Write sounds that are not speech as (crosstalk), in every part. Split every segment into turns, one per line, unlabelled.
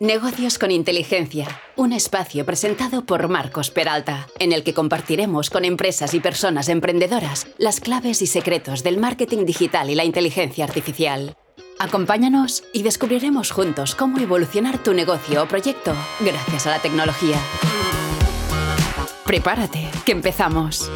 Negocios con Inteligencia, un espacio presentado por Marcos Peralta, en el que compartiremos con empresas y personas emprendedoras las claves y secretos del marketing digital y la inteligencia artificial. Acompáñanos y descubriremos juntos cómo evolucionar tu negocio o proyecto gracias a la tecnología. Prepárate, que empezamos.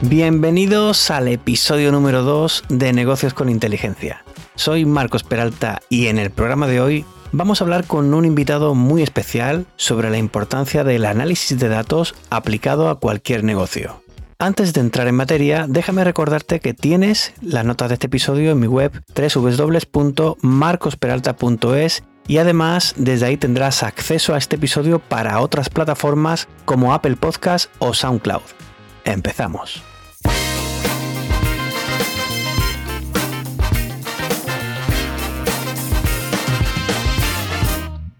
Bienvenidos al episodio número 2 de Negocios con Inteligencia. Soy Marcos Peralta y en el programa de hoy vamos a hablar con un invitado muy especial sobre la importancia del análisis de datos aplicado a cualquier negocio. Antes de entrar en materia, déjame recordarte que tienes las notas de este episodio en mi web www.marcosperalta.es y además desde ahí tendrás acceso a este episodio para otras plataformas como Apple Podcast o SoundCloud. Empezamos.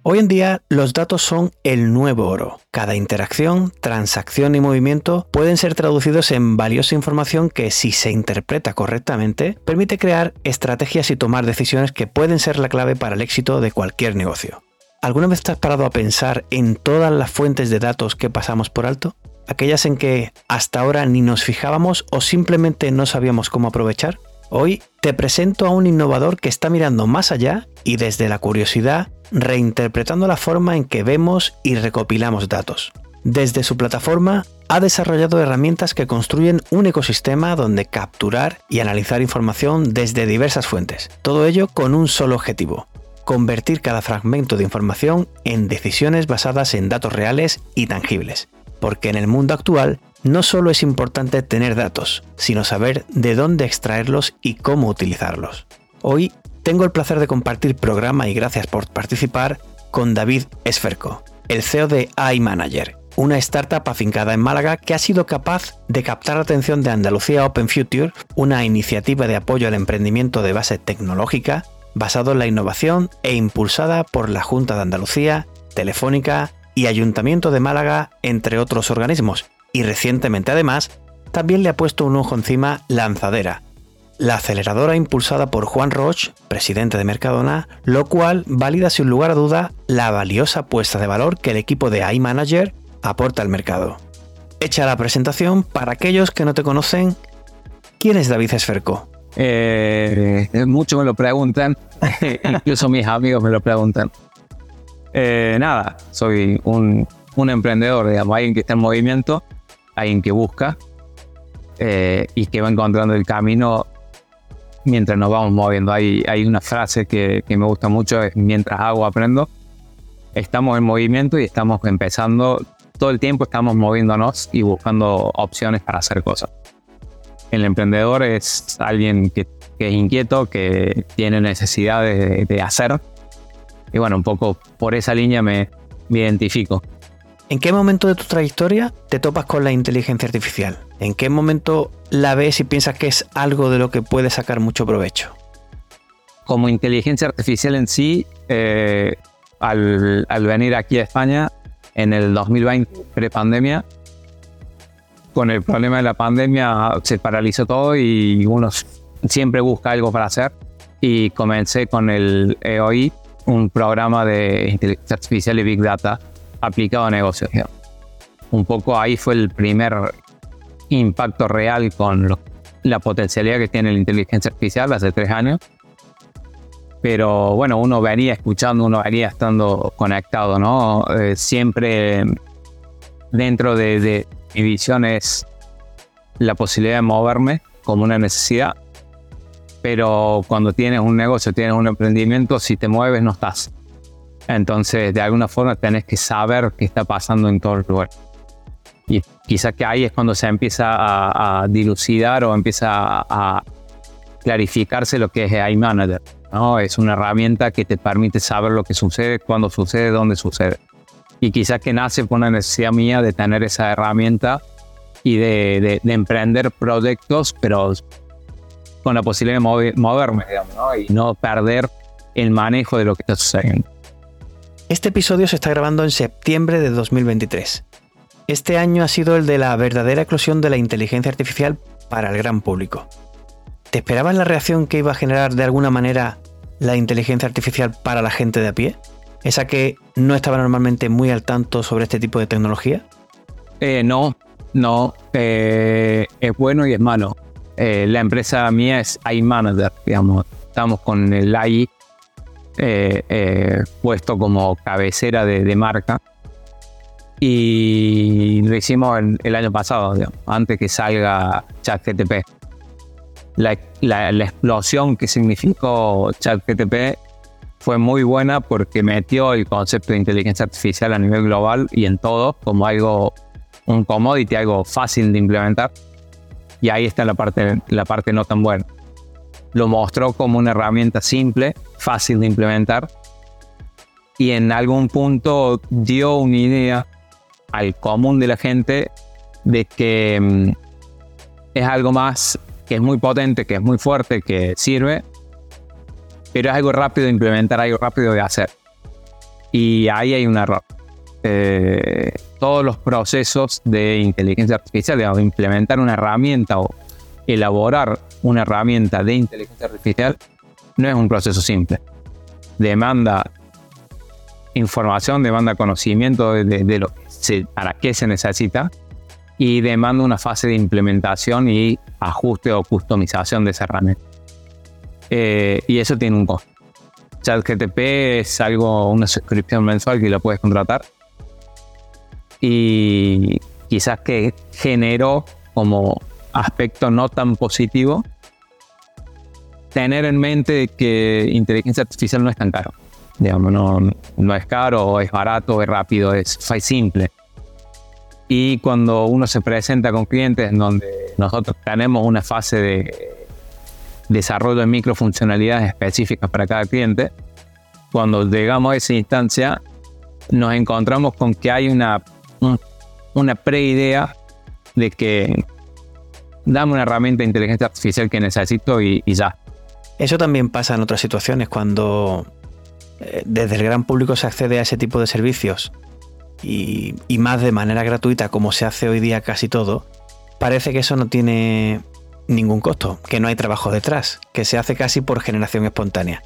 Hoy en día los datos son el nuevo oro. Cada interacción, transacción y movimiento pueden ser traducidos en valiosa información que si se interpreta correctamente permite crear estrategias y tomar decisiones que pueden ser la clave para el éxito de cualquier negocio. ¿Alguna vez te has parado a pensar en todas las fuentes de datos que pasamos por alto? Aquellas en que hasta ahora ni nos fijábamos o simplemente no sabíamos cómo aprovechar. Hoy te presento a un innovador que está mirando más allá y desde la curiosidad reinterpretando la forma en que vemos y recopilamos datos. Desde su plataforma ha desarrollado herramientas que construyen un ecosistema donde capturar y analizar información desde diversas fuentes. Todo ello con un solo objetivo, convertir cada fragmento de información en decisiones basadas en datos reales y tangibles. Porque en el mundo actual no solo es importante tener datos, sino saber de dónde extraerlos y cómo utilizarlos. Hoy tengo el placer de compartir programa y gracias por participar con David Esferco, el CEO de iManager, una startup afincada en Málaga que ha sido capaz de captar la atención de Andalucía Open Future, una iniciativa de apoyo al emprendimiento de base tecnológica basado en la innovación e impulsada por la Junta de Andalucía, Telefónica y Ayuntamiento de Málaga, entre otros organismos. Y recientemente además, también le ha puesto un ojo encima Lanzadera, la aceleradora impulsada por Juan Roche, presidente de Mercadona, lo cual valida sin lugar a duda la valiosa puesta de valor que el equipo de iManager aporta al mercado. Hecha la presentación, para aquellos que no te conocen, ¿quién es David Esferco?
Eh, muchos me lo preguntan, (laughs) incluso mis amigos me lo preguntan. Eh, nada, soy un, emprendedor, digamos, alguien que está en movimiento, alguien que busca eh, y que va encontrando el camino mientras nos vamos moviendo. Hay, hay una frase que, me gusta mucho, es mientras hago aprendo. Estamos en movimiento y estamos empezando, todo el tiempo estamos moviéndonos y buscando opciones para hacer cosas. El emprendedor es alguien que, es inquieto, que tiene necesidad de, hacer. Y bueno, un poco por esa línea me, me identifico.
¿En qué momento de tu trayectoria te topas con la inteligencia artificial? ¿En qué momento la ves y piensas que es algo de lo que puedes sacar mucho provecho?
Como inteligencia artificial en sí, eh, al, venir aquí a España en el 2020, pre-pandemia, con el problema de la pandemia se paralizó todo y uno siempre busca algo para hacer. Y comencé con el EOI, un programa de inteligencia artificial y Big Data aplicado a negocios. Un poco ahí fue el primer impacto real con la potencialidad que tiene la inteligencia artificial hace tres años. Pero bueno, uno venía escuchando, uno venía estando conectado, ¿no? Eh, siempre dentro de, de mi visión es la posibilidad de moverme como una necesidad. Pero cuando tienes un negocio, tienes un emprendimiento, si te mueves no estás. Entonces, de alguna forma tenés que saber qué está pasando en todo el lugar. Y quizás que ahí es cuando se empieza a, dilucidar o empieza a, clarificarse lo que es iManager. ¿no? Es una herramienta que te permite saber lo que sucede, cuándo sucede, dónde sucede. Y quizás que nace por una necesidad mía de tener esa herramienta y de, emprender proyectos, pero con la posibilidad de moverme, digamos, ¿no? y no perder el manejo de lo que está sucediendo.
Este episodio se está grabando en septiembre de 2023. Este año ha sido el de la verdadera eclosión de la inteligencia artificial para el gran público. ¿Te esperabas la reacción que iba a generar de alguna manera la inteligencia artificial para la gente de a pie? ¿Esa que no estaba normalmente muy al tanto sobre este tipo de tecnología?
Eh, no, no. Eh, es bueno y es malo. Eh, la empresa mía es iManager, digamos. Estamos con el AI puesto como cabecera de, marca. Y lo hicimos el, año pasado, antes que salga ChatGTP. La, la, la explosión que significó ChatGTP fue muy buena porque metió el concepto de inteligencia artificial a nivel global y en todo como algo, un commodity, algo fácil de implementar. Y ahí está la parte, la parte no tan buena. Lo mostró como una herramienta simple, fácil de implementar y en algún punto dio una idea al común de la gente de que mm, es algo más que es muy potente, que es muy fuerte, que sirve, pero es algo rápido de implementar, algo rápido de hacer. Y ahí hay un error. Eh, todos los procesos de inteligencia artificial, digamos, implementar una herramienta o elaborar una herramienta de inteligencia artificial, no es un proceso simple. Demanda información, demanda conocimiento de, lo para qué se necesita y demanda una fase de implementación y ajuste o customización de esa herramienta. Eh, y eso tiene un costo. ChatGTP es algo, una suscripción mensual que lo puedes contratar. Y quizás que generó como aspecto no tan positivo tener en mente que inteligencia artificial no es tan caro. Digamos, no, no es caro, es barato, es rápido, es, es simple. Y cuando uno se presenta con clientes en donde nosotros tenemos una fase de desarrollo de microfuncionalidades específicas para cada cliente, cuando llegamos a esa instancia, nos encontramos con que hay una, una preidea de que dame una herramienta de inteligencia artificial que necesito y, ya.
Eso también pasa en otras situaciones cuando eh, desde el gran público se accede a ese tipo de servicios y, y, más de manera gratuita como se hace hoy día casi todo, parece que eso no tiene ningún costo, que no hay trabajo detrás, que se hace casi por generación espontánea.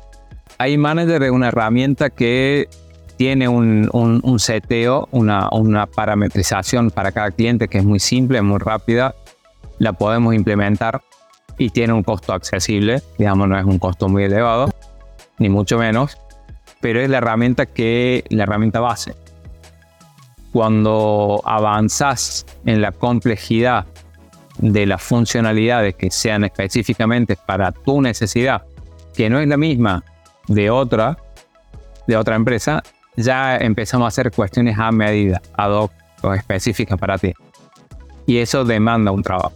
iManager es una herramienta que tiene un, un, seteo, una, una, parametrización para cada cliente que es muy simple, muy rápida. La podemos implementar y tiene un costo accesible, digamos, no es un costo muy elevado, ni mucho menos, pero es la herramienta que la herramienta base. Cuando avanzas en la complejidad de las funcionalidades que sean específicamente para tu necesidad, que no es la misma de otra, de otra empresa, ya empezamos a hacer cuestiones a medida, ad hoc o específicas para ti. Y eso demanda un trabajo.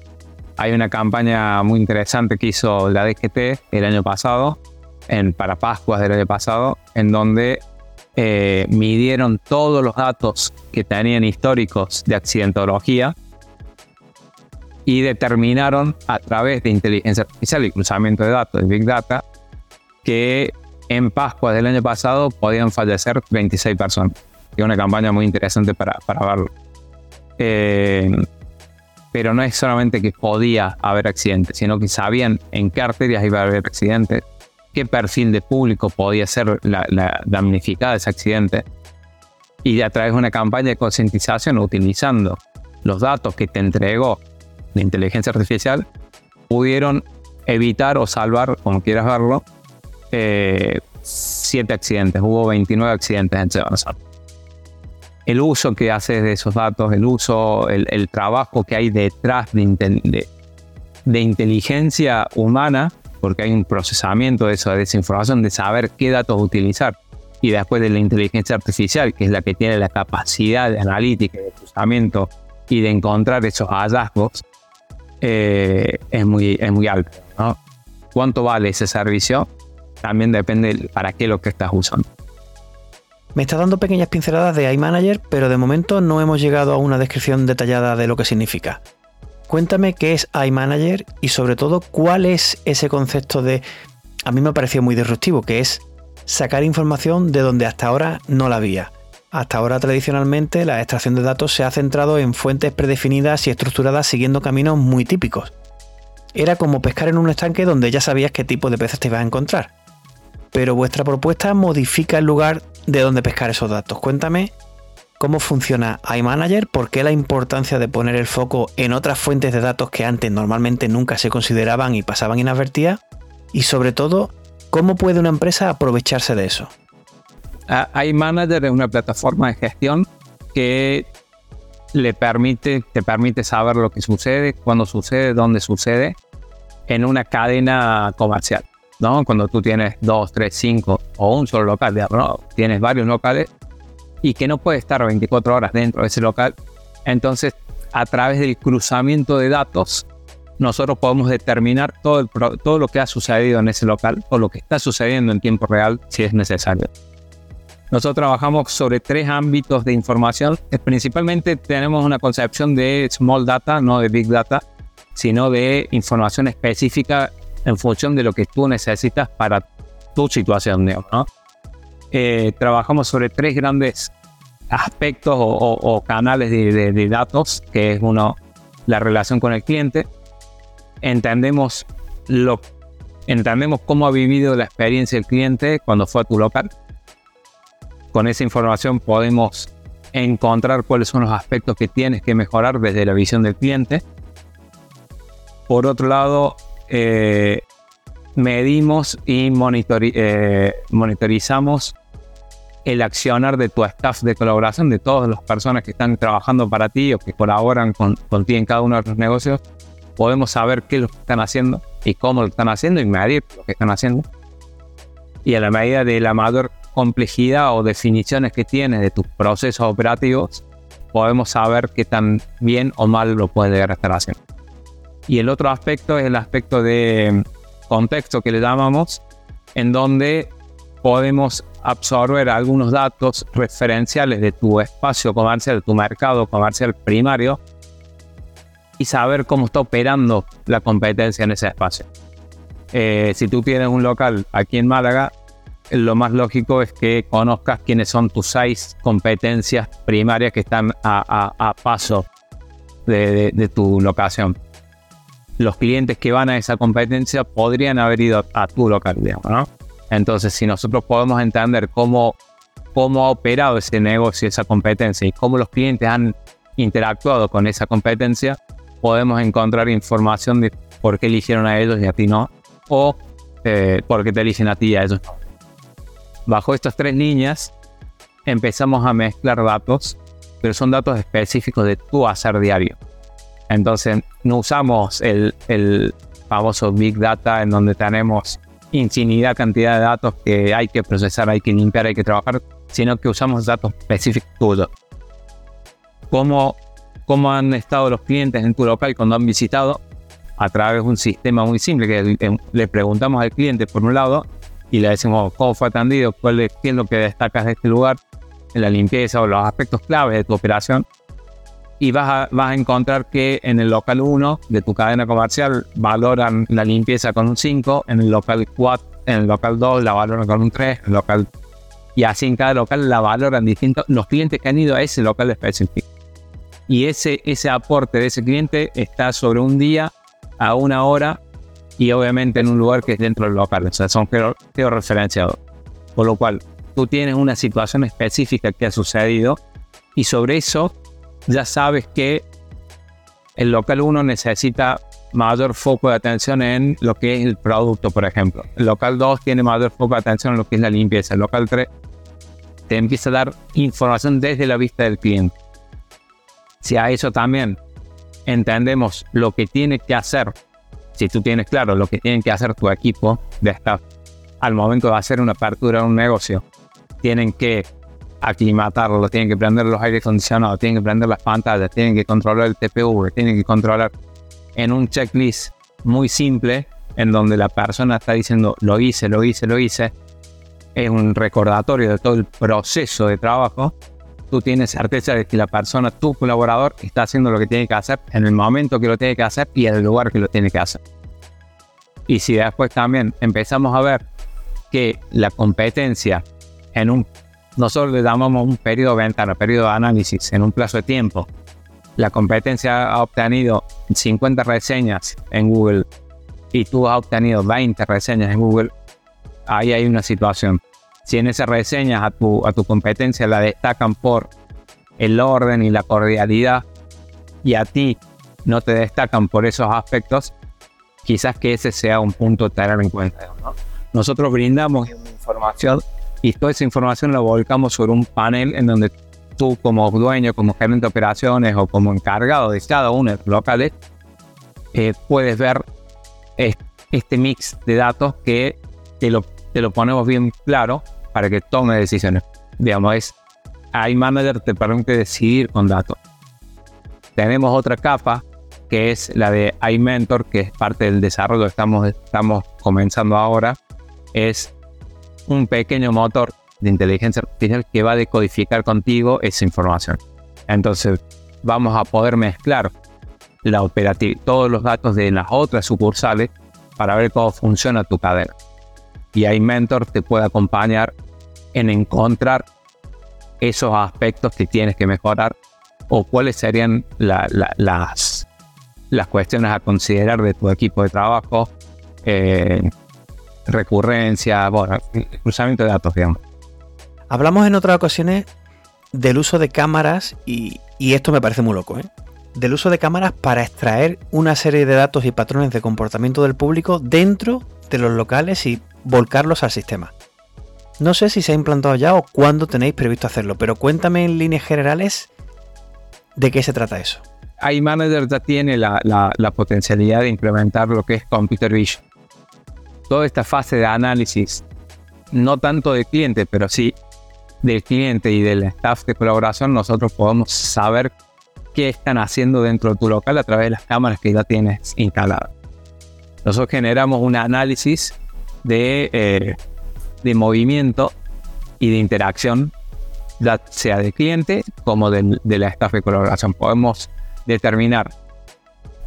Hay una campaña muy interesante que hizo la DGT el año pasado, en, para Pascuas del año pasado, en donde eh, midieron todos los datos que tenían históricos de accidentología y determinaron a través de inteligencia artificial y cruzamiento de datos de Big Data que en Pascua del año pasado podían fallecer 26 personas. Y una campaña muy interesante para, para verlo. Eh, pero no es solamente que podía haber accidentes, sino que sabían en qué arterias iba a haber accidentes, qué perfil de público podía ser la, la damnificada ese accidente. Y a través de una campaña de concientización, utilizando los datos que te entregó de inteligencia artificial pudieron evitar o salvar, como quieras verlo, eh, siete accidentes. Hubo 29 accidentes en Semana El uso que haces de esos datos, el uso, el, trabajo que hay detrás de, inteligencia humana, porque hay un procesamiento de, de esa información, de saber qué datos utilizar. Y después de la inteligencia artificial, que es la que tiene la capacidad de analítica, de procesamiento y de encontrar esos hallazgos, eh, es, muy, es muy alto. ¿Cuánto vale ese servicio? También depende para qué lo que estás usando.
Me estás dando pequeñas pinceladas de iManager, pero de momento no hemos llegado a una descripción detallada de lo que significa. Cuéntame qué es iManager y sobre todo cuál es ese concepto de... A mí me pareció muy disruptivo, que es sacar información de donde hasta ahora no la había. Hasta ahora tradicionalmente la extracción de datos se ha centrado en fuentes predefinidas y estructuradas siguiendo caminos muy típicos. Era como pescar en un estanque donde ya sabías qué tipo de peces te ibas a encontrar. Pero vuestra propuesta modifica el lugar de donde pescar esos datos. Cuéntame cómo funciona iManager, por qué la importancia de poner el foco en otras fuentes de datos que antes normalmente nunca se consideraban y pasaban inadvertidas, y sobre todo, cómo puede una empresa aprovecharse de eso.
iManager es una plataforma de gestión que le permite, te permite saber lo que sucede, cuándo sucede, dónde sucede, en una cadena comercial. ¿No? Cuando tú tienes dos, tres, cinco o un solo local, ¿no? tienes varios locales y que no puede estar 24 horas dentro de ese local, entonces a través del cruzamiento de datos nosotros podemos determinar todo, todo lo que ha sucedido en ese local o lo que está sucediendo en tiempo real si es necesario. Nosotros trabajamos sobre tres ámbitos de información. Principalmente tenemos una concepción de small data, no de big data, sino de información específica en función de lo que tú necesitas para tu situación. ¿no? Eh, trabajamos sobre tres grandes aspectos o, canales de, datos, que es uno, la relación con el cliente. Entendemos, lo, entendemos cómo ha vivido la experiencia del cliente cuando fue a tu local. Con esa información podemos encontrar cuáles son los aspectos que tienes que mejorar desde la visión del cliente por otro lado, eh, medimos y eh, monitorizamos el accionar de tu staff de colaboración, de todas las personas que están trabajando para ti o que colaboran con, contigo en cada uno de los negocios. Podemos saber qué es lo que están haciendo y cómo lo están haciendo y medir lo que están haciendo. Y a la medida de la mayor complejidad o definiciones que tienes de tus procesos operativos, podemos saber qué tan bien o mal lo puedes estar haciendo. Y el otro aspecto es el aspecto de contexto que le llamamos, en donde podemos absorber algunos datos referenciales de tu espacio comercial, de tu mercado comercial primario, y saber cómo está operando la competencia en ese espacio. Eh, si tú tienes un local aquí en Málaga, lo más lógico es que conozcas quiénes son tus seis competencias primarias que están a, paso de tu locación los clientes que van a esa competencia podrían haber ido a tu local, ¿no? Entonces, si nosotros podemos entender cómo, cómo ha operado ese negocio, esa competencia y cómo los clientes han interactuado con esa competencia, podemos encontrar información de por qué eligieron a ellos y a ti no, o eh, por qué te eligen a ti y a ellos no. Bajo estas tres líneas, empezamos a mezclar datos, pero son datos específicos de tu hacer diario. Entonces, no usamos el, famoso Big Data en donde tenemos infinidad cantidad de datos que hay que procesar, hay que limpiar, hay que trabajar, sino que usamos datos específicos. ¿Cómo, ¿Cómo han estado los clientes en tu local cuando han visitado? A través de un sistema muy simple que le preguntamos al cliente por un lado y le decimos cómo fue atendido, cuál es, qué es lo que destacas de este lugar, en la limpieza o los aspectos claves de tu operación y vas a, vas a encontrar que en el local 1 de tu cadena comercial valoran la limpieza con un 5, en el local 4, en el local 2 la valoran con un 3, el local y así en cada local la valoran distinto los clientes que han ido a ese local específico. Y ese, ese aporte de ese cliente está sobre un día a una hora y obviamente en un lugar que es dentro del local, o sea, son georreferenciados. Por lo cual, tú tienes una situación específica que ha sucedido y sobre eso ya sabes que el local 1 necesita mayor foco de atención en lo que es el producto, por ejemplo. El local 2 tiene mayor foco de atención en lo que es la limpieza. El local 3 te empieza a dar información desde la vista del cliente. Si a eso también entendemos lo que tiene que hacer, si tú tienes claro lo que tiene que hacer tu equipo de staff al momento de hacer una apertura de un negocio, tienen que aclimatarlo, tienen que prender los aires acondicionados, tienen que prender las pantallas, tienen que controlar el TPV, tienen que controlar en un checklist muy simple en donde la persona está diciendo lo hice, lo hice, lo hice. Es un recordatorio de todo el proceso de trabajo. Tú tienes certeza de que la persona, tu colaborador, está haciendo lo que tiene que hacer en el momento que lo tiene que hacer y en el lugar que lo tiene que hacer. Y si después también empezamos a ver que la competencia en un nosotros le llamamos un periodo de ventana, periodo de análisis en un plazo de tiempo. La competencia ha obtenido 50 reseñas en Google y tú has obtenido 20 reseñas en Google. ahí hay una situación. Si en esas reseñas a tu, a tu competencia la destacan por el orden y la cordialidad y a ti no te destacan por esos aspectos, quizás que ese sea un punto a tener en cuenta. Nosotros brindamos información y toda esa información la volcamos sobre un panel en donde tú como dueño, como gerente de operaciones o como encargado de cada uno de los locales, eh, puedes ver este mix de datos que te lo, te lo ponemos bien claro para que tome decisiones. Digamos, es iManager te permite decidir con datos. Tenemos otra capa que es la de iMentor, que es parte del desarrollo que estamos, estamos comenzando ahora. Es un pequeño motor de inteligencia artificial que va a decodificar contigo esa información. Entonces, vamos a poder mezclar la todos los datos de las otras sucursales para ver cómo funciona tu cadena. Y iMentor te puede acompañar en encontrar esos aspectos que tienes que mejorar o cuáles serían las, las cuestiones a considerar de tu equipo de trabajo, eh, recurrencia, bueno, cruzamiento de datos, digamos.
Hablamos en otras ocasiones del uso de cámaras y, y esto me parece muy loco, ¿eh? del uso de cámaras para extraer una serie de datos y patrones de comportamiento del público dentro de los locales y volcarlos al sistema. No sé si se ha implantado ya o cuándo tenéis previsto hacerlo, pero cuéntame en líneas generales de qué se trata eso.
iManager ya tiene la, la, potencialidad de implementar lo que es Computer Vision. Toda esta fase de análisis, no tanto del cliente, pero sí del cliente y del staff de colaboración, nosotros podemos saber qué están haciendo dentro de tu local a través de las cámaras que ya tienes instaladas. Nosotros generamos un análisis de eh, de movimiento y de interacción, ya sea del cliente como de, la staff de colaboración. Podemos determinar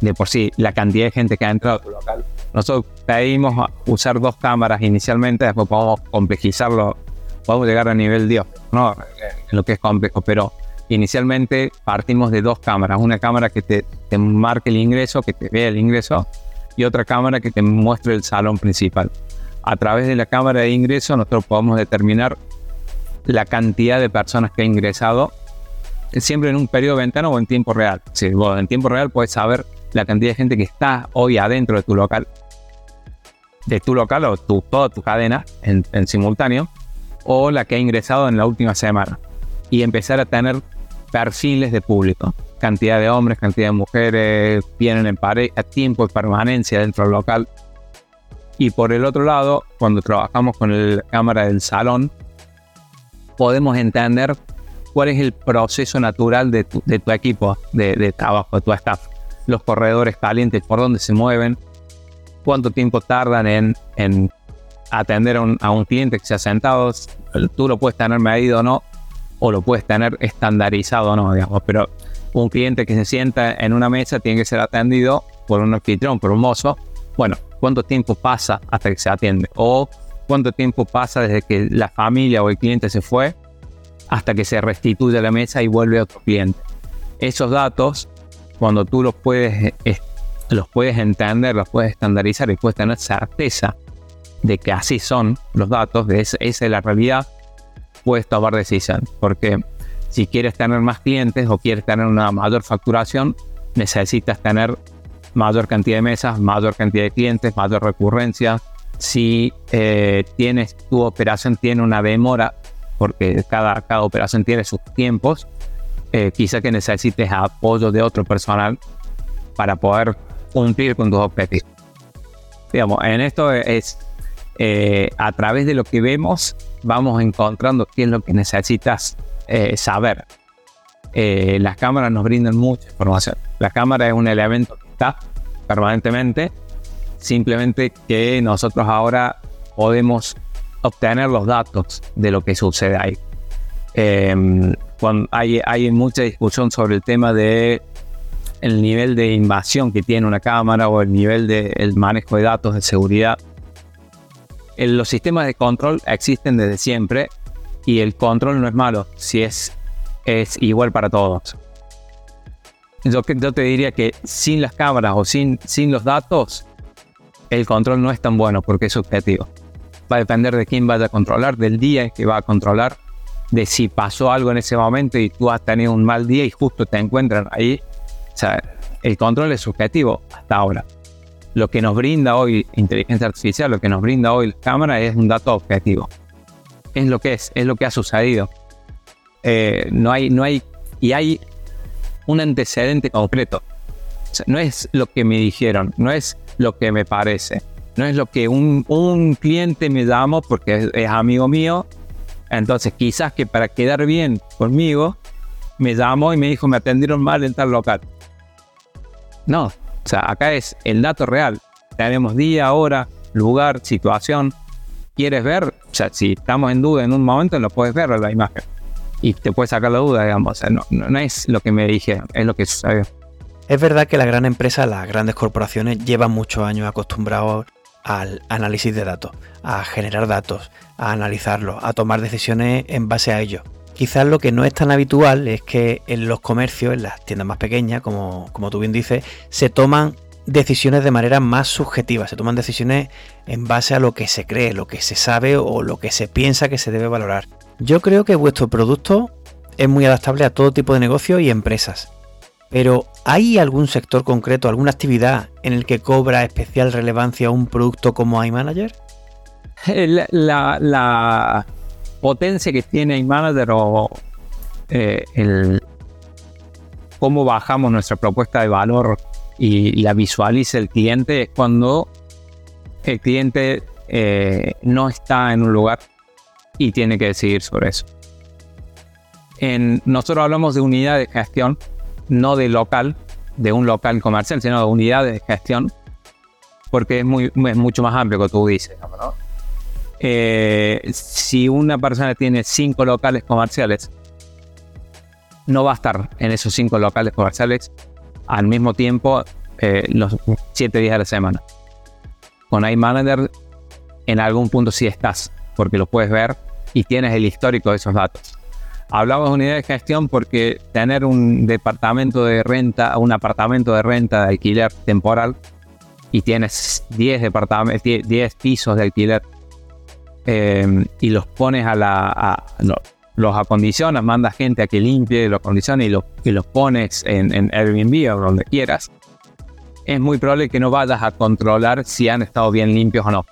de por sí la cantidad de gente que ha entrado a tu local. Nosotros pedimos usar dos cámaras inicialmente, después podemos complejizarlo, podemos llegar a nivel Dios, ¿no? en lo que es complejo, pero inicialmente partimos de dos cámaras, una cámara que te, te marque el ingreso, que te vea el ingreso, y otra cámara que te muestre el salón principal a través de la cámara de ingreso nosotros podemos determinar la cantidad de personas que ha ingresado siempre en un periodo de ventana o en tiempo real. Sí, en tiempo real puedes saber la cantidad de gente que está hoy adentro de tu local, de tu local o tu, toda tu cadena en, simultáneo, o la que ha ingresado en la última semana. Y empezar a tener perfiles de público. Cantidad de hombres, cantidad de mujeres, vienen en pareja, tiempo de permanencia dentro del local. Y por el otro lado, cuando trabajamos con la cámara del salón, podemos entender cuál es el proceso natural de tu, equipo de, trabajo, de tu staff. Los corredores calientes, por dónde se mueven, cuánto tiempo tardan en, atender a un, cliente que se ha sentado. Tú lo puedes tener medido o no, o lo puedes tener estandarizado o no, digamos. Pero un cliente que se sienta en una mesa tiene que ser atendido por un anfitrión, por un mozo. Bueno, cuánto tiempo pasa hasta que se atiende o cuánto tiempo pasa desde que la familia o el cliente se fue hasta que se restituye a la mesa y vuelve otro cliente. Esos datos, cuando tú los puedes, los puedes entender, los puedes estandarizar y puedes tener certeza de que así son los datos, de esa, esa es la realidad, puedes tomar decisión. Porque si quieres tener más clientes o quieres tener una mayor facturación, necesitas tener mayor cantidad de mesas, mayor cantidad de clientes, mayor recurrencia. Si eh, tienes tu operación tiene una demora, porque cada, cada operación tiene sus tiempos, eh, quizá que necesites apoyo de otro personal para poder cumplir con tus objetivos. Digamos, en esto es eh, a través de lo que vemos, vamos encontrando qué es lo que necesitas saber. las cámaras nos brindan mucha información. La cámara es un elemento permanentemente, simplemente que nosotros ahora podemos obtener los datos de lo que sucede ahí. Cuando hay, hay mucha discusión sobre el tema de el nivel de invasión que tiene una cámara o el nivel de el manejo de datos de seguridad. los sistemas de control existen desde siempre y el control no es malo si es, es igual para todos yo, te diría que sin las cámaras o sin, sin los datos, el control no es tan bueno porque es subjetivo. va a depender de quién vaya a controlar, del día en que va a controlar, de si pasó algo en ese momento y tú has tenido un mal día y justo te encuentran ahí. O sea, el control es subjetivo hasta ahora. Lo que nos brinda hoy inteligencia artificial, lo que nos brinda hoy la cámara es un dato objetivo. Es lo que es, es lo que ha sucedido. Eh, no hay, no hay, y hay un antecedente concreto. no es lo que me dijeron, no es lo que me parece, no es lo que un, un cliente me llamó porque es, amigo mío. Entonces, quizás que para quedar bien conmigo, me llamó y me dijo, me atendieron mal en tal local. No, o sea, acá es el dato real. Tenemos día, hora, lugar, situación. ¿Quieres ver? O sea, si estamos en duda en un momento, lo puedes ver en la imagen y te puedes sacar la duda, digamos. no, no, es lo que me dije, es lo que sucedió.
Es verdad que la gran empresa, las grandes corporaciones, llevan muchos años acostumbrados al análisis de datos, a generar datos, a analizarlos, a tomar decisiones en base a ellos. Quizás lo que no es tan habitual es que en los comercios, en las tiendas más pequeñas, como, como tú bien dices, se toman decisiones de manera más subjetiva, se toman decisiones en base a lo que se cree, lo que se sabe o lo que se piensa que se debe valorar. Yo creo que vuestro producto es muy adaptable a todo tipo de negocios y empresas. Pero ¿hay algún sector concreto, alguna actividad en el que cobra especial relevancia un producto como iManager?
La, potencia que tiene iManager o eh, el, cómo bajamos nuestra propuesta de valor y la visualiza el cliente es cuando el cliente eh, no está en un lugar y tiene que decidir sobre eso. Nosotros hablamos de unidades de gestión, no de local, de un local comercial, sino de unidades de gestión, porque es, mucho más amplio que tú dices. Eh, si una persona tiene cinco locales comerciales, no va a estar en esos cinco locales comerciales al mismo tiempo eh, los siete días de la semana. Con iManager en algún punto sí estás, porque lo puedes ver y tienes el histórico de esos datos. Hablamos de unidad de gestión porque tener un departamento de renta, un apartamento de renta de alquiler temporal y tienes 10 departamentos, 10 pisos de alquiler em, y los pones a la. los acondicionas, mandas gente a que limpie, los acondiciona y, los, y los pones en, en Airbnb o donde quieras, es muy probable que no vayas a controlar si han estado bien limpios o no.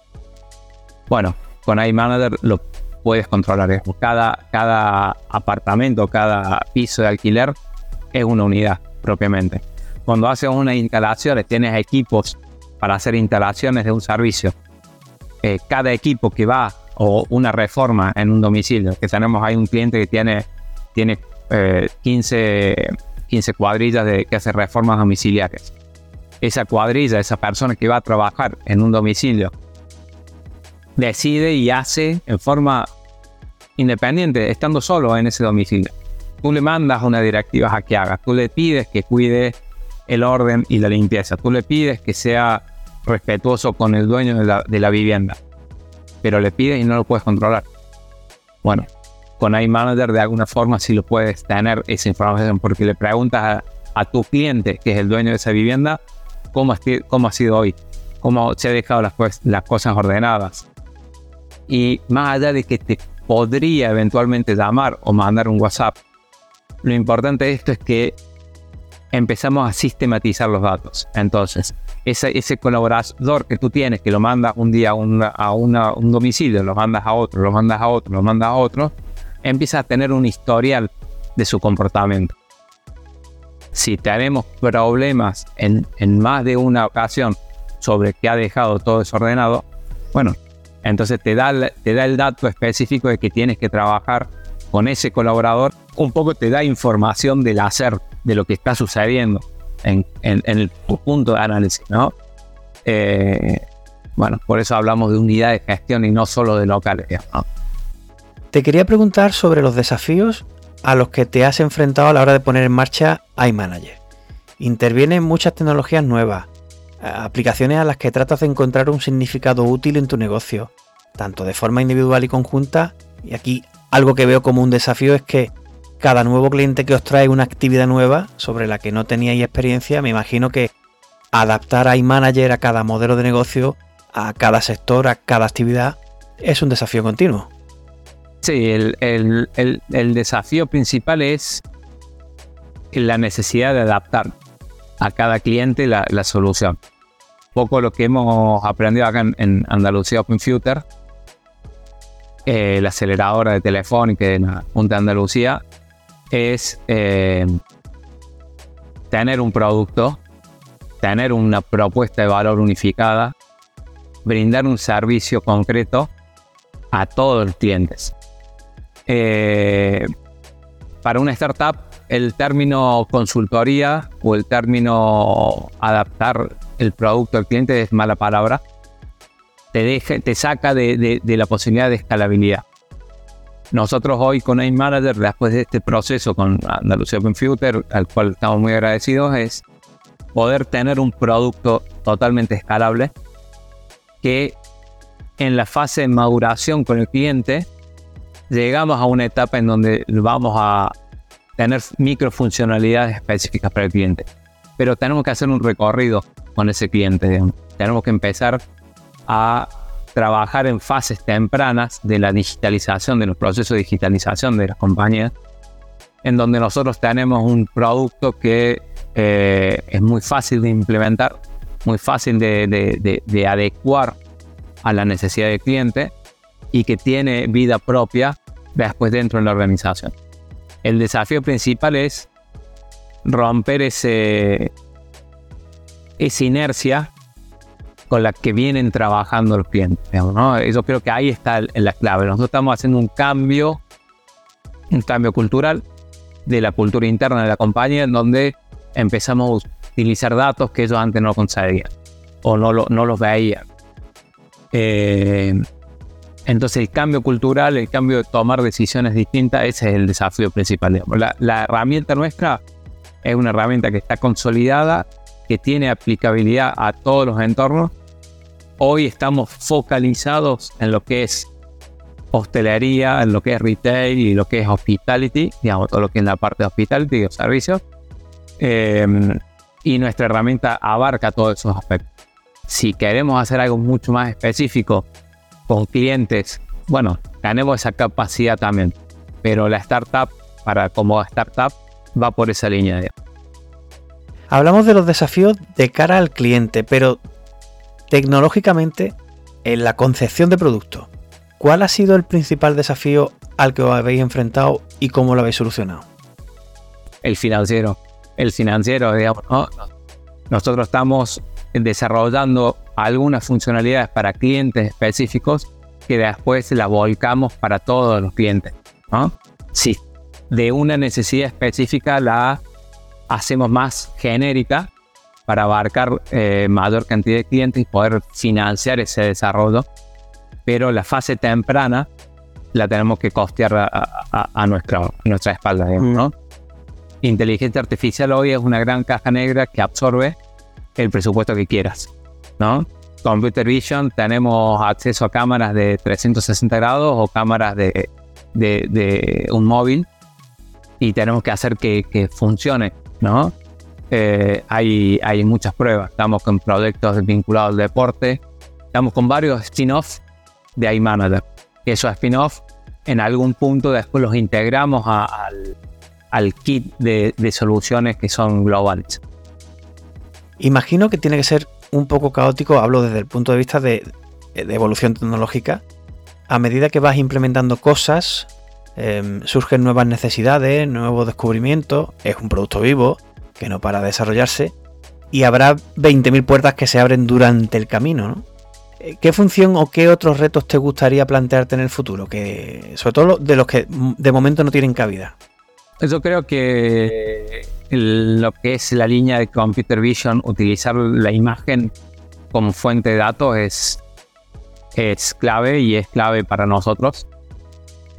Bueno, con iManager lo puedes controlar eso. Cada, cada apartamento, cada piso de alquiler es una unidad propiamente. Cuando haces unas instalaciones, tienes equipos para hacer instalaciones de un servicio. Eh, cada equipo que va o una reforma en un domicilio, que tenemos ahí un cliente que tiene, tiene 15, eh, 15 cuadrillas de, que hace reformas domiciliarias. Esa cuadrilla, esa persona que va a trabajar en un domicilio, decide y hace en forma independiente, estando solo en ese domicilio. Tú le mandas una directiva a que haga, tú le pides que cuide el orden y la limpieza, tú le pides que sea respetuoso con el dueño de la, vivienda, pero le pides y no lo puedes controlar. Bueno, con iManager de alguna forma sí lo puedes tener esa información porque le preguntas a, tu cliente, que es el dueño de esa vivienda, cómo, ha sido hoy, cómo se ha dejado las, las cosas ordenadas. Y más allá de que te podría eventualmente llamar o mandar un WhatsApp. Lo importante de esto es que empezamos a sistematizar los datos. Entonces, ese, ese colaborador que tú tienes, que lo mandas un día a, un domicilio, lo mandas a otro, lo mandas a otro, lo mandas a otro, empieza a tener un historial de su comportamiento. Si tenemos problemas en más de una ocasión sobre que ha dejado todo desordenado, bueno, entonces te da, te da el dato específico de que tienes que trabajar con ese colaborador. Un poco te da información del hacer, de lo que está sucediendo en, el punto de análisis, ¿no? Eh, bueno, por eso hablamos de unidad de gestión y no solo de locales.
Te quería preguntar sobre los desafíos a los que te has enfrentado a la hora de poner en marcha iManager. Intervienen muchas tecnologías nuevas, aplicaciones a las que tratas de encontrar un significado útil en tu negocio, tanto de forma individual y conjunta, y aquí algo que veo como un desafío es que cada nuevo cliente que os trae una actividad nueva sobre la que no teníais experiencia, me imagino que adaptar a iManager a cada modelo de negocio, a cada sector, a cada actividad, es un desafío continuo.
Sí, el, desafío principal es la necesidad de adaptar a cada cliente la, solución. poco lo que hemos aprendido acá en, Andalucía Open Future, eh, la aceleradora de Telefónica de la Junta de Andalucía, es eh, tener un producto, tener una propuesta de valor unificada, brindar un servicio concreto a todos los clientes. Eh, para una startup, el término consultoría o el término adaptar el producto al cliente es mala palabra. Te, te saca de, la posibilidad de escalabilidad. Nosotros hoy con AIM Manager, después de este proceso con Andalucía Open Future, al cual estamos muy agradecidos, es poder tener un producto totalmente escalable que en la fase de maduración con el cliente llegamos a una etapa en donde vamos a tener microfuncionalidades específicas para el cliente. Pero tenemos que hacer un recorrido con ese cliente. Tenemos que empezar a trabajar en fases tempranas de la digitalización, de los procesos de digitalización de las compañías, en donde nosotros tenemos un producto que eh, es muy fácil de implementar, muy fácil de, de adecuar a la necesidad del cliente y que tiene vida propia después dentro de la organización. El desafío principal es romper ese, esa inercia con la que vienen trabajando los clientes. ¿no? Yo creo que ahí está la clave. Nosotros estamos haciendo un cambio, un cambio cultural de la cultura interna de la compañía en donde empezamos a utilizar datos que ellos antes no conseguían o no, no los veían. Eh, entonces el cambio cultural, el cambio de tomar decisiones distintas, ese es el desafío principal. La, herramienta nuestra es una herramienta que está consolidada, que tiene aplicabilidad a todos los entornos. Hoy estamos focalizados en lo que es hostelería, en lo que es retail y lo que es hospitality, digamos, todo lo que es la parte de hospitality y servicios. Em, y nuestra herramienta abarca todos esos aspectos. Si queremos hacer algo mucho más específico con clientes, bueno, tenemos esa capacidad también, pero la startup, para como startup, va por esa línea. De...
Hablamos de los desafíos de cara al cliente, pero tecnológicamente, en la concepción de producto, ¿cuál ha sido el principal desafío al que os habéis enfrentado y cómo lo habéis solucionado?
El financiero. El financiero, digamos, Nosotros estamos desarrollando algunas funcionalidades para clientes específicos que después las volcamos para todos los clientes. ¿no? Si de una necesidad específica la hacemos más genérica para abarcar eh, mayor cantidad de clientes y poder financiar ese desarrollo, pero la fase temprana la tenemos que costear a, nuestra, nuestra espalda. ¿no? Mm. Inteligencia artificial hoy es una gran caja negra que absorbe el presupuesto que quieras. ¿no? Computer Vision tenemos acceso a cámaras de 360 grados o cámaras de, un móvil y tenemos que hacer que, funcione, ¿no? Eh, hay, hay muchas pruebas, estamos con proyectos vinculados al deporte, estamos con varios spin-offs de iManager. Esos spin-offs en algún punto después los integramos al, kit de, de soluciones que son globales.
Imagino que tiene que ser un poco caótico, hablo desde el punto de vista de, evolución tecnológica. A medida que vas implementando cosas, em, surgen nuevas necesidades, nuevos descubrimientos, es un producto vivo que no para de desarrollarse y habrá 20.000 puertas que se abren durante el camino, eh, ¿Qué función o qué otros retos te gustaría plantearte en el futuro? Que, sobre todo de los que de momento no tienen cabida.
Yo creo que lo que es la línea de Computer Vision, utilizar la imagen como fuente de datos es, es clave y es clave para nosotros.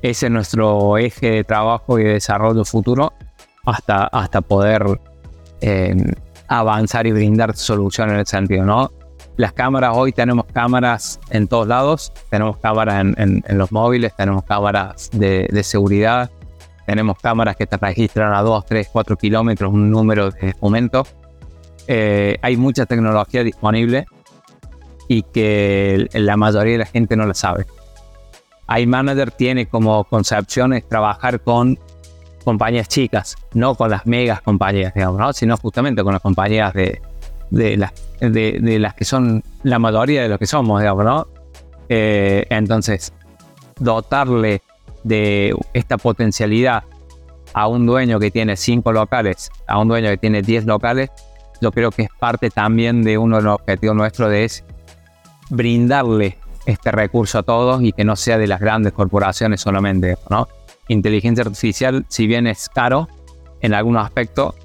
Ese es nuestro eje de trabajo y de desarrollo futuro hasta, hasta poder eh, avanzar y brindar soluciones en el sentido, ¿no? Las cámaras, hoy tenemos cámaras en todos lados, tenemos cámaras en, los móviles, tenemos cámaras de, de seguridad, tenemos cámaras que te registran a 2, 3, 4 kilómetros un número de momento. Eh, hay mucha tecnología disponible y que la mayoría de la gente no la sabe. iManager tiene como concepción trabajar con compañías chicas, no con las megas compañías, digamos, sino justamente con las compañías de, de, las, de, las que son la mayoría de lo que somos, digamos, ¿no? Eh, entonces, dotarle de esta potencialidad a un dueño que tiene cinco locales, a un dueño que tiene 10 locales, yo creo que es parte también de uno de los objetivos nuestros de es brindarle este recurso a todos y que no sea de las grandes corporaciones solamente, ¿no? Inteligencia artificial, si bien es caro en algunos aspectos,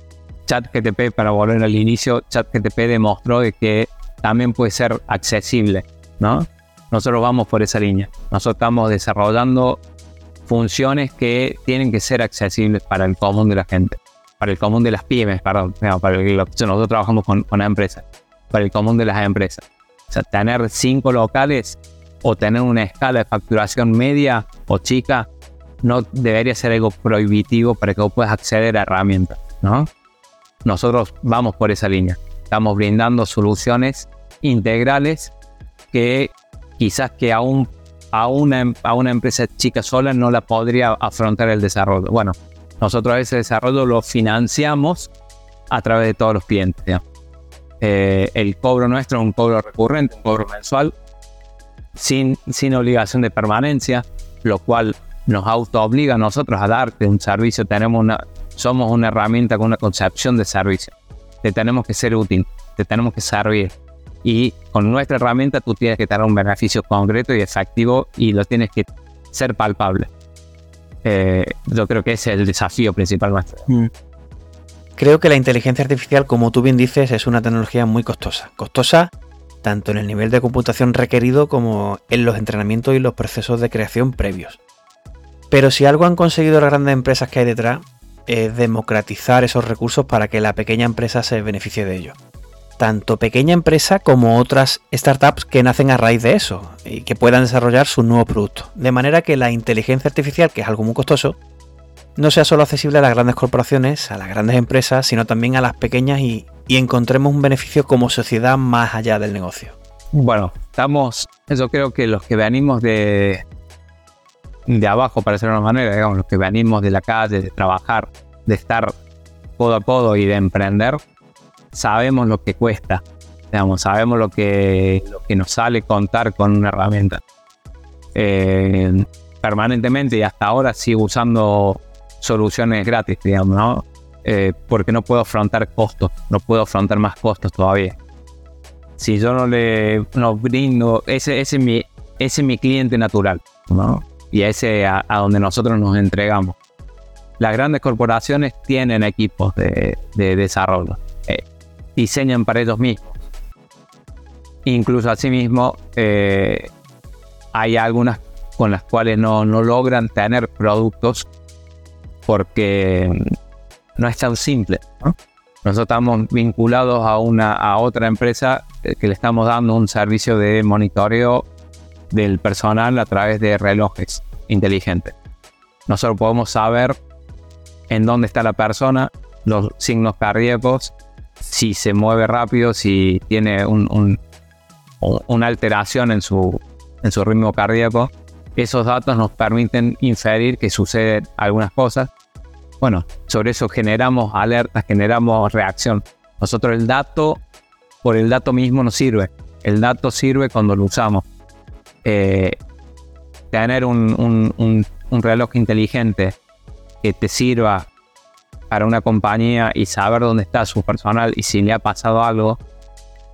ChatGTP, para volver al inicio, ChatGTP demostró de que también puede ser accesible, ¿no? Nosotros vamos por esa línea. Nosotros estamos desarrollando funciones que tienen que ser accesibles para el común de la gente, para el común de las pymes, perdón, para el, nosotros trabajamos con, con empresas, para el común de las empresas. O sea, tener cinco locales o tener una escala de facturación media o chica no debería ser algo prohibitivo para que vos puedas acceder a herramientas, ¿no? Nosotros vamos por esa línea. Estamos brindando soluciones integrales que quizás que aún a una, a una empresa chica sola no la podría afrontar el desarrollo. Bueno, nosotros ese desarrollo lo financiamos a través de todos los clientes. Eh, el cobro nuestro es un cobro recurrente, un cobro mensual, sin, sin obligación de permanencia, lo cual nos auto obliga a nosotros a darte un servicio. Tenemos una, somos una herramienta con una concepción de servicio. Te tenemos que ser útil, te tenemos que servir y con nuestra herramienta tú tienes que tener un beneficio concreto y efectivo y lo tienes que ser palpable. Eh, yo creo que ese es el desafío principal nuestro. Mm.
Creo que la inteligencia artificial, como tú bien dices, es una tecnología muy costosa. Costosa tanto en el nivel de computación requerido como en los entrenamientos y los procesos de creación previos. Pero si algo han conseguido las grandes empresas que hay detrás, es democratizar esos recursos para que la pequeña empresa se beneficie de ellos tanto pequeña empresa como otras startups que nacen a raíz de eso y que puedan desarrollar su nuevo producto. De manera que la inteligencia artificial, que es algo muy costoso, no sea solo accesible a las grandes corporaciones, a las grandes empresas, sino también a las pequeñas y, encontremos un beneficio como sociedad más allá del negocio.
Bueno, estamos, yo creo que los que venimos de, de abajo, para decirlo de una manera, digamos, los que venimos de la calle, de trabajar, de estar codo a codo y de emprender, sabemos lo que cuesta, digamos, sabemos lo que, lo que nos sale contar con una herramienta. Eh, permanentemente y hasta ahora sigo usando soluciones gratis, digamos, ¿no? Eh, porque no puedo afrontar costos, no puedo afrontar más costos todavía. Si yo no le no brindo, ese, ese, es mi, ese es mi cliente natural, ¿no? Y ese a, a donde nosotros nos entregamos. Las grandes corporaciones tienen equipos de, de desarrollo diseñan para ellos mismos. Incluso asimismo, eh, hay algunas con las cuales no, logran tener productos porque no es tan simple. Nosotros estamos vinculados a, una, a otra empresa que le estamos dando un servicio de monitoreo del personal a través de relojes inteligentes. Nosotros podemos saber en dónde está la persona, los signos cardíacos, si se mueve rápido, si tiene una alteración en su, en su ritmo cardíaco. Esos datos nos permiten inferir que suceden algunas cosas. Bueno, sobre eso generamos alertas, generamos reacción. Nosotros el dato, por el dato mismo nos sirve. El dato sirve cuando lo usamos. Eh, tener un reloj inteligente que te sirva para una compañía y saber dónde está su personal y si le ha pasado algo,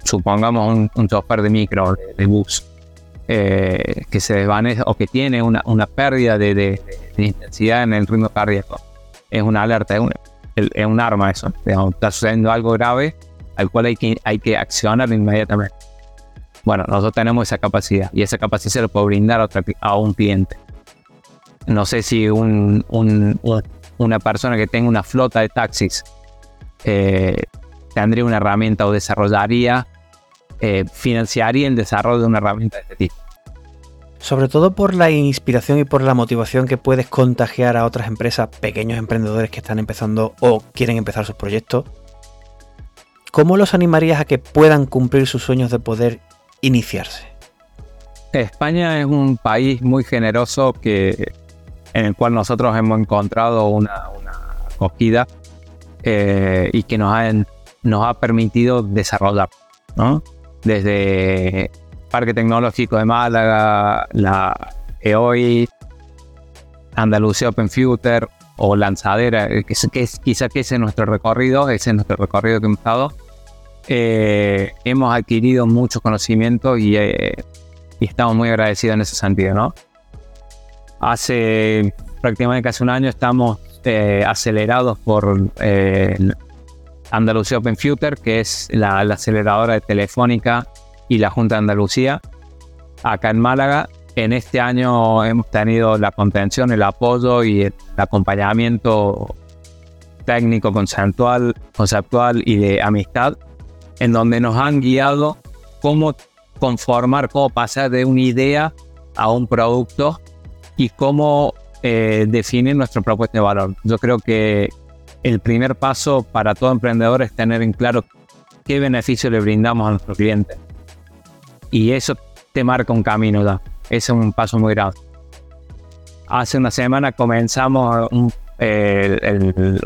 supongamos un, un chofer de micro, de, bus, eh, que se desvanece o que tiene una, una pérdida de, intensidad en el ritmo cardíaco, es una alerta, es un, es un arma eso. está sucediendo algo grave al cual hay que, hay que accionar inmediatamente. Bueno, nosotros tenemos esa capacidad y esa capacidad se lo puede brindar a, a un cliente. No sé si un, un, una persona que tenga una flota de taxis eh, tendría una herramienta o desarrollaría, eh, financiaría el desarrollo de una herramienta de este tipo.
Sobre todo por la inspiración y por la motivación que puedes contagiar a otras empresas, pequeños emprendedores que están empezando o quieren empezar sus proyectos. ¿Cómo los animarías a que puedan cumplir sus sueños de poder iniciarse?
España es un país muy generoso que, en el cual nosotros hemos encontrado una, acogida eh, y que nos ha, nos ha permitido desarrollar, ¿no? Desde Parque Tecnológico de Málaga, la EOI, Andalucía Open Future o Lanzadera, eh, que, que es, quizá que ese es nuestro recorrido, ese es nuestro recorrido que hemos estado. Eh, hemos adquirido mucho conocimiento y, y, estamos muy agradecidos en ese sentido, ¿no? Hace prácticamente casi un año estamos eh, acelerados por eh, Andalucía Open Future, que es la, aceleradora de Telefónica y la Junta de Andalucía, acá en Málaga. En este año hemos tenido la contención, el apoyo y el acompañamiento técnico, conceptual, conceptual y de amistad, en donde nos han guiado cómo conformar, cómo pasar de una idea a un producto y cómo eh, definir nuestra propuesta de valor. Yo creo que el primer paso para todo emprendedor es tener en claro qué beneficio le brindamos a nuestro cliente. Y eso te marca un camino. Ese es un paso muy grande. Hace una semana comenzamos un,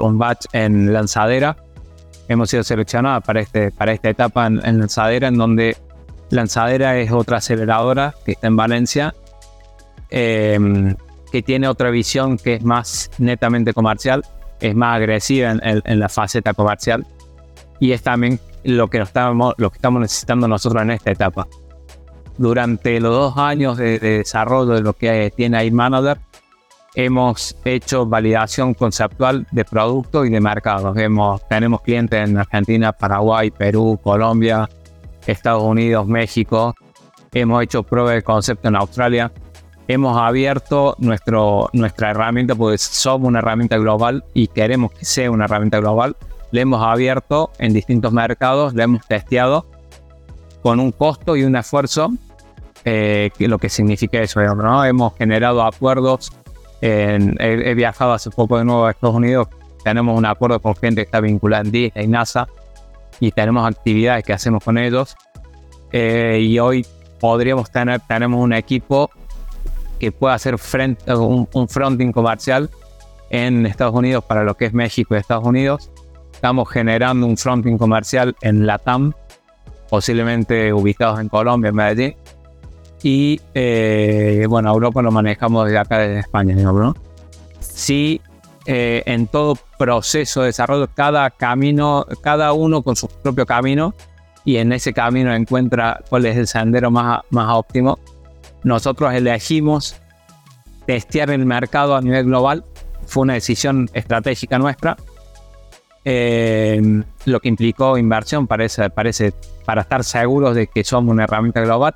un batch en lanzadera. Hemos sido seleccionados para, este, para esta etapa en, en lanzadera, en donde lanzadera es otra aceleradora que está en Valencia. Eh, que tiene otra visión que es más netamente comercial, es más agresiva en, la faceta comercial y es también lo que, estamos, lo que estamos necesitando nosotros en esta etapa. Durante los dos años de, desarrollo de lo que tiene iManager, hemos hecho validación conceptual de productos y de mercados. Hemos, tenemos clientes en Argentina, Paraguay, Perú, Colombia, Estados Unidos, México. Hemos hecho pruebas de concepto en Australia hemos abierto nuestro, nuestra herramienta, pues somos una herramienta global y queremos que sea una herramienta global. Le hemos abierto en distintos mercados, le hemos testeado con un costo y un esfuerzo, eh, que lo que significa eso, ¿no? Hemos generado acuerdos. he, viajado hace poco de nuevo a Estados Unidos. Tenemos un acuerdo con gente que está vinculada en Disney, NASA, y tenemos actividades que hacemos con ellos. Eh, y hoy podríamos tener, tenemos un equipo que pueda hacer un, un fronting comercial en Estados Unidos para lo que es México y Estados Unidos. Estamos generando un fronting comercial en Latam, posiblemente ubicados en Colombia, en Medellín. Y eh, bueno, Europa lo manejamos desde acá, desde España, ¿no? Sí, eh, en todo proceso de desarrollo, cada camino, cada uno con su propio camino, y en ese camino encuentra cuál es el sendero más, más óptimo nosotros elegimos testear el mercado a nivel global. Fue una decisión estratégica nuestra. Eh, lo que implicó inversión parece para estar seguros de que somos una herramienta global.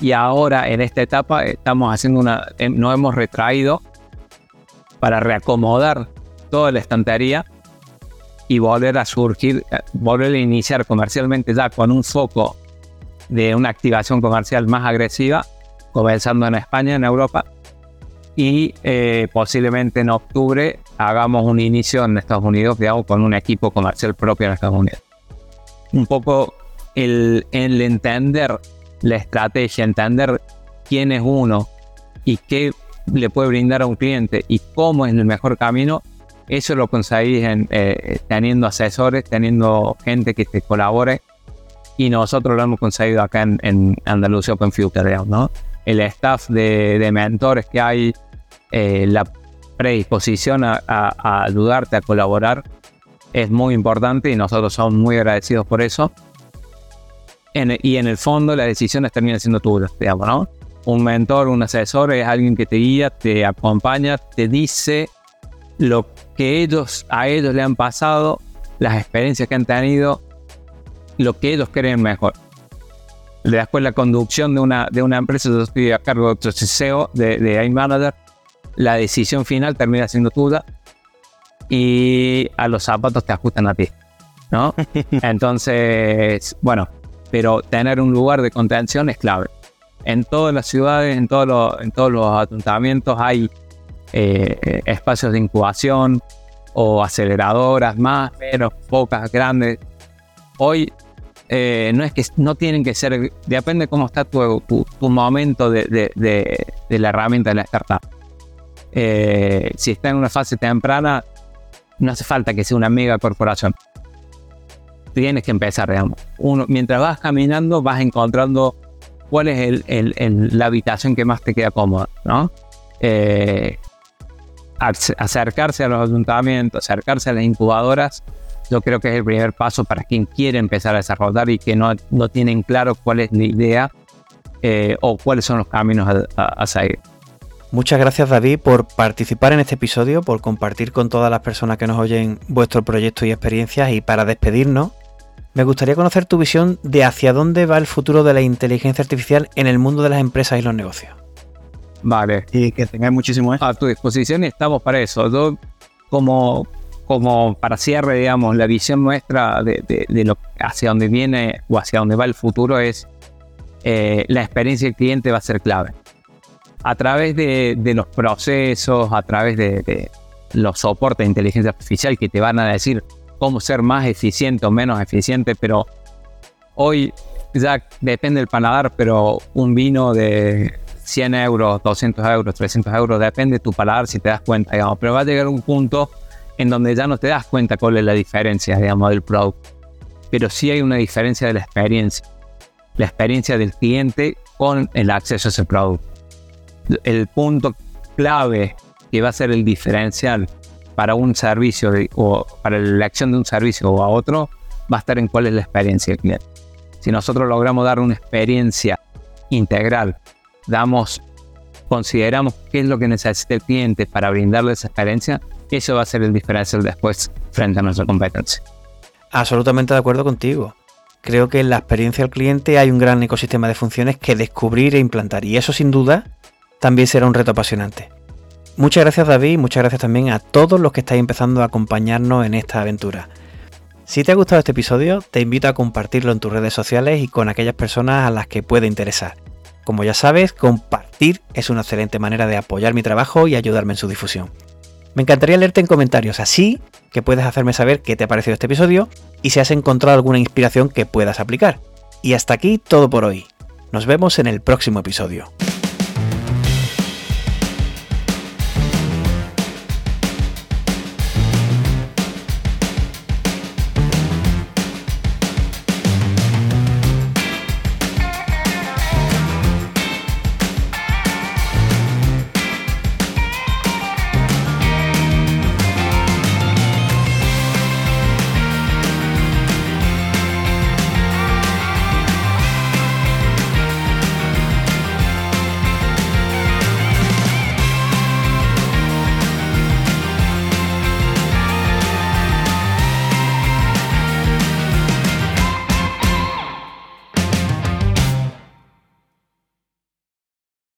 Y ahora en esta etapa estamos haciendo una, eh, nos hemos retraído para reacomodar toda la estantería y volver a surgir, eh, volver a iniciar comercialmente ya con un foco de una activación comercial más agresiva, comenzando en España, en Europa, y eh, posiblemente en octubre hagamos un inicio en Estados Unidos, digamos, con un equipo comercial propio en Estados Unidos. Un poco el, el entender la estrategia, entender quién es uno y qué le puede brindar a un cliente y cómo es el mejor camino, eso lo conseguís eh, teniendo asesores, teniendo gente que te colabore y nosotros lo hemos conseguido acá en, Andalucía Open Future, ¿no? El staff de, mentores que hay, eh, la predisposición a, ayudarte, a colaborar, es muy importante y nosotros somos muy agradecidos por eso. y en el fondo las decisiones terminan siendo tuyas, digamos, ¿no? Un mentor, un asesor es alguien que te guía, te acompaña, te dice lo que ellos a ellos le han pasado, las experiencias que han tenido, lo que ellos creen mejor. Después la conducción de una, de una empresa, yo estoy a cargo de otro CEO, de, de iManager, la decisión final termina siendo tuya y a los zapatos te ajustan a ti, ¿no? (laughs) Entonces, bueno, pero tener un lugar de contención es clave. En todas las ciudades, en todos los, en todos los ayuntamientos hay eh, espacios de incubación o aceleradoras más, menos, pocas, grandes. Hoy eh, no es que no tienen que ser, depende cómo está tu, tu, momento de, de, la herramienta de la startup. Eh, si está en una fase temprana, no hace falta que sea una mega corporación. Tienes que empezar, digamos. Uno, mientras vas caminando, vas encontrando cuál es el, la habitación que más te queda cómoda, ¿no? Eh, acercarse a los ayuntamientos, acercarse a las incubadoras, yo creo que es el primer paso para quien quiere empezar a desarrollar y que no, no tienen claro cuál es la idea eh, o cuáles son los caminos a, seguir.
Muchas gracias David por participar en este episodio, por compartir con todas las personas que nos oyen vuestro proyecto y experiencias y para despedirnos, me gustaría conocer tu visión de hacia dónde va el futuro de la inteligencia artificial en el mundo de las empresas y los negocios.
Vale.
Y que tengáis muchísimo
A tu disposición y estamos para eso. Yo, como, como para cierre, digamos, la visión nuestra de, lo hacia dónde viene o hacia dónde va el futuro es eh, la experiencia del cliente va a ser clave. A través de, los procesos, a través de, los soportes de inteligencia artificial que te van a decir cómo ser más eficiente o menos eficiente, pero hoy ya depende del paladar, pero un vino de 100 euros, 200 euros, 300 euros, depende de tu paladar si te das cuenta, digamos, pero va a llegar un punto en donde ya no te das cuenta cuál es la diferencia, digamos, del producto, pero sí hay una diferencia de la experiencia, la experiencia del cliente con el acceso a ese producto. El punto clave que va a ser el diferencial para un servicio o para la acción de un servicio o a otro va a estar en cuál es la experiencia del cliente. Si nosotros logramos dar una experiencia integral damos, consideramos qué es lo que necesita el cliente para brindarle esa experiencia, eso va a ser el diferencial después frente a nuestra competencia.
Absolutamente de acuerdo contigo. Creo que en la experiencia del cliente hay un gran ecosistema de funciones que descubrir e implantar y eso sin duda también será un reto apasionante. Muchas gracias David y muchas gracias también a todos los que estáis empezando a acompañarnos en esta aventura. Si te ha gustado este episodio, te invito a compartirlo en tus redes sociales y con aquellas personas a las que puede interesar. Como ya sabes, compartir es una excelente manera de apoyar mi trabajo y ayudarme en su difusión. Me encantaría leerte en comentarios, así que puedes hacerme saber qué te ha parecido este episodio y si has encontrado alguna inspiración que puedas aplicar. Y hasta aquí todo por hoy. Nos vemos en el próximo episodio.